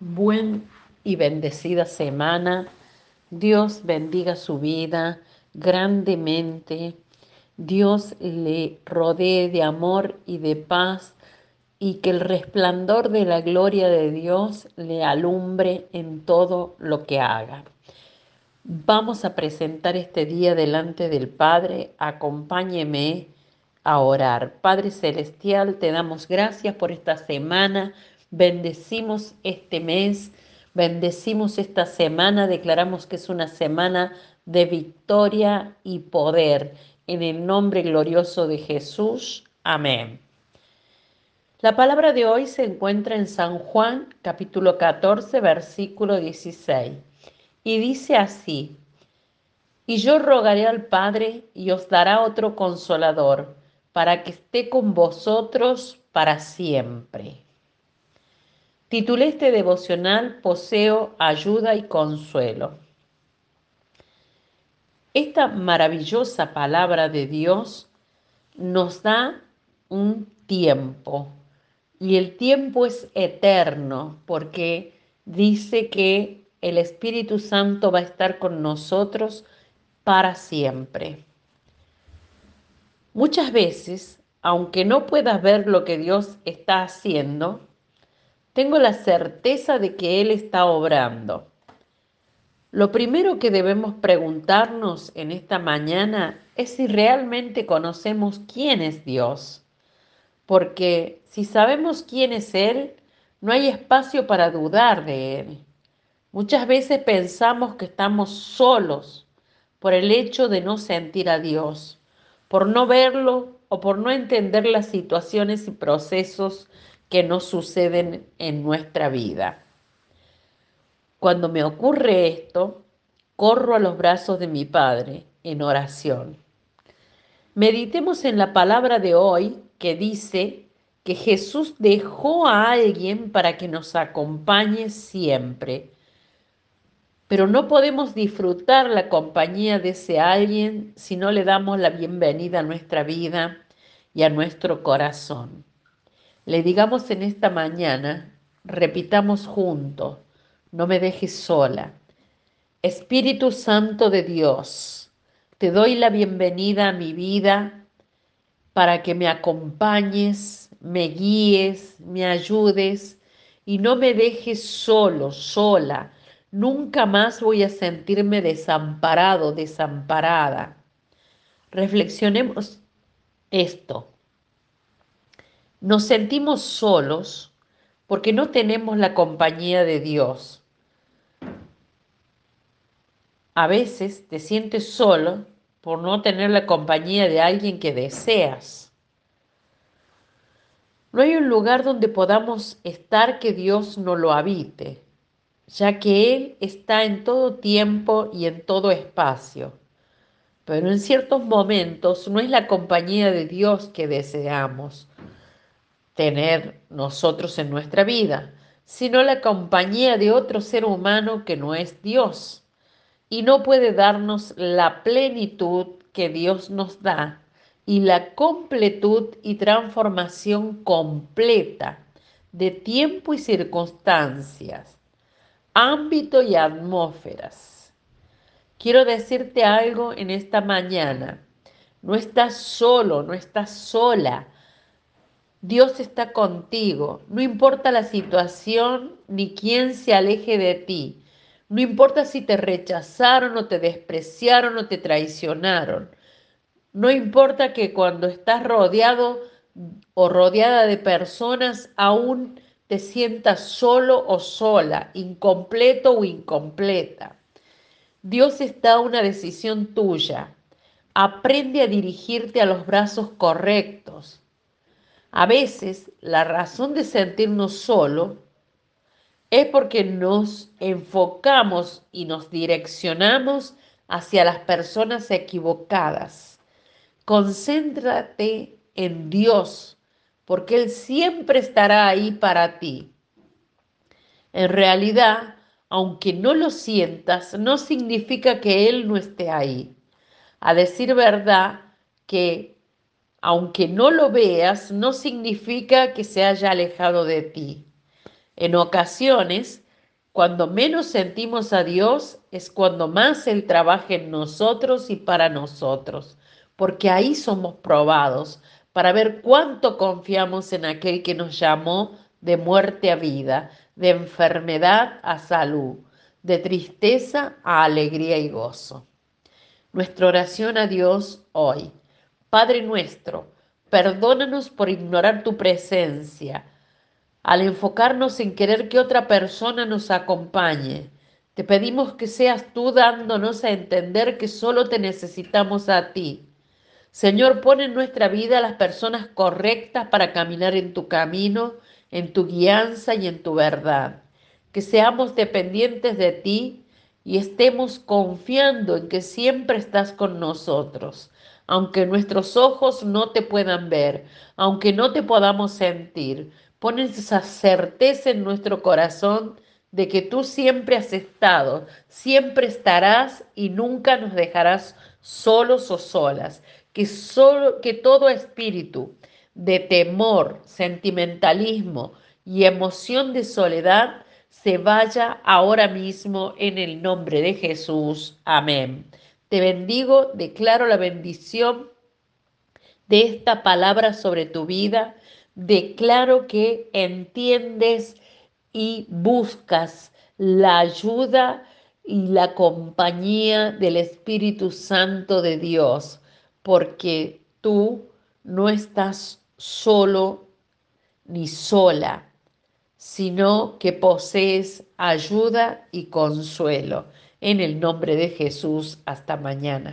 Buen y bendecida semana. Dios bendiga su vida grandemente. Dios le rodee de amor y de paz y que el resplandor de la gloria de Dios le alumbre en todo lo que haga. Vamos a presentar este día delante del Padre. Acompáñeme a orar. Padre Celestial, te damos gracias por esta semana Bendecimos este mes, bendecimos esta semana, declaramos que es una semana de victoria y poder. En el nombre glorioso de Jesús. Amén. La palabra de hoy se encuentra en San Juan capítulo 14 versículo 16 y dice así, y yo rogaré al Padre y os dará otro consolador para que esté con vosotros para siempre. Titulé este devocional Poseo, Ayuda y Consuelo. Esta maravillosa palabra de Dios nos da un tiempo y el tiempo es eterno porque dice que el Espíritu Santo va a estar con nosotros para siempre. Muchas veces, aunque no puedas ver lo que Dios está haciendo, tengo la certeza de que Él está obrando. Lo primero que debemos preguntarnos en esta mañana es si realmente conocemos quién es Dios. Porque si sabemos quién es Él, no hay espacio para dudar de Él. Muchas veces pensamos que estamos solos por el hecho de no sentir a Dios, por no verlo o por no entender las situaciones y procesos que nos suceden en nuestra vida. Cuando me ocurre esto, corro a los brazos de mi Padre en oración. Meditemos en la palabra de hoy que dice que Jesús dejó a alguien para que nos acompañe siempre. Pero no podemos disfrutar la compañía de ese alguien si no le damos la bienvenida a nuestra vida y a nuestro corazón le digamos en esta mañana, repitamos juntos, no me dejes sola. Espíritu Santo de Dios, te doy la bienvenida a mi vida para que me acompañes, me guíes, me ayudes y no me dejes solo, sola. Nunca más voy a sentirme desamparado, desamparada. Reflexionemos esto. Nos sentimos solos porque no tenemos la compañía de Dios. A veces te sientes solo por no tener la compañía de alguien que deseas. No hay un lugar donde podamos estar que Dios no lo habite, ya que Él está en todo tiempo y en todo espacio. Pero en ciertos momentos no es la compañía de Dios que deseamos, tener nosotros en nuestra vida, sino la compañía de otro ser humano que no es Dios y no puede darnos la plenitud que Dios nos da y la completud y transformación completa de tiempo y circunstancias, ámbito y atmósferas. Quiero decirte algo en esta mañana. No estás solo, no estás sola Dios está contigo, no importa la situación ni quién se aleje de ti, no importa si te rechazaron o te despreciaron o te traicionaron, no importa que cuando estás rodeado o rodeada de personas aún te sientas solo o sola, incompleto o incompleta. Dios está a una decisión tuya. Aprende a dirigirte a los brazos correctos a veces la razón de sentirnos solo es porque nos enfocamos y nos direccionamos hacia las personas equivocadas. Concéntrate en Dios, porque Él siempre estará ahí para ti. En realidad, aunque no lo sientas, no significa que Él no esté ahí. A decir verdad, que aunque no lo veas, no significa que se haya alejado de ti. En ocasiones Cuando menos sentimos a Dios es cuando más Él trabaja en nosotros y para nosotros, porque ahí somos probados para ver cuánto confiamos en aquel que nos llamó de muerte a vida, de enfermedad a salud, de tristeza a alegría y gozo. Nuestra oración a Dios hoy. Padre nuestro, perdónanos por ignorar tu presencia al enfocarnos en querer que otra persona nos acompañe. Te pedimos que seas tú dándonos a entender que solo te necesitamos a ti. Señor, pon en nuestra vida las personas correctas para caminar en tu camino, en tu guianza y en tu verdad. Que seamos dependientes de ti y estemos confiando en que siempre estás con nosotros, aunque nuestros ojos no te puedan ver, aunque no te podamos sentir pones esa certeza en nuestro corazón de que tú siempre has estado, siempre estarás y nunca nos dejarás solos o solas. Que, solo, que todo espíritu de temor, sentimentalismo y emoción de soledad se vaya ahora mismo en el nombre de Jesús. Amén. Te bendigo, declaro la bendición de esta palabra sobre tu vida declaro que entiendes y buscas la ayuda y la compañía del Espíritu Santo de Dios, porque tú no estás solo ni sola, sino que posees ayuda y consuelo. En el nombre de Jesús, hasta mañana.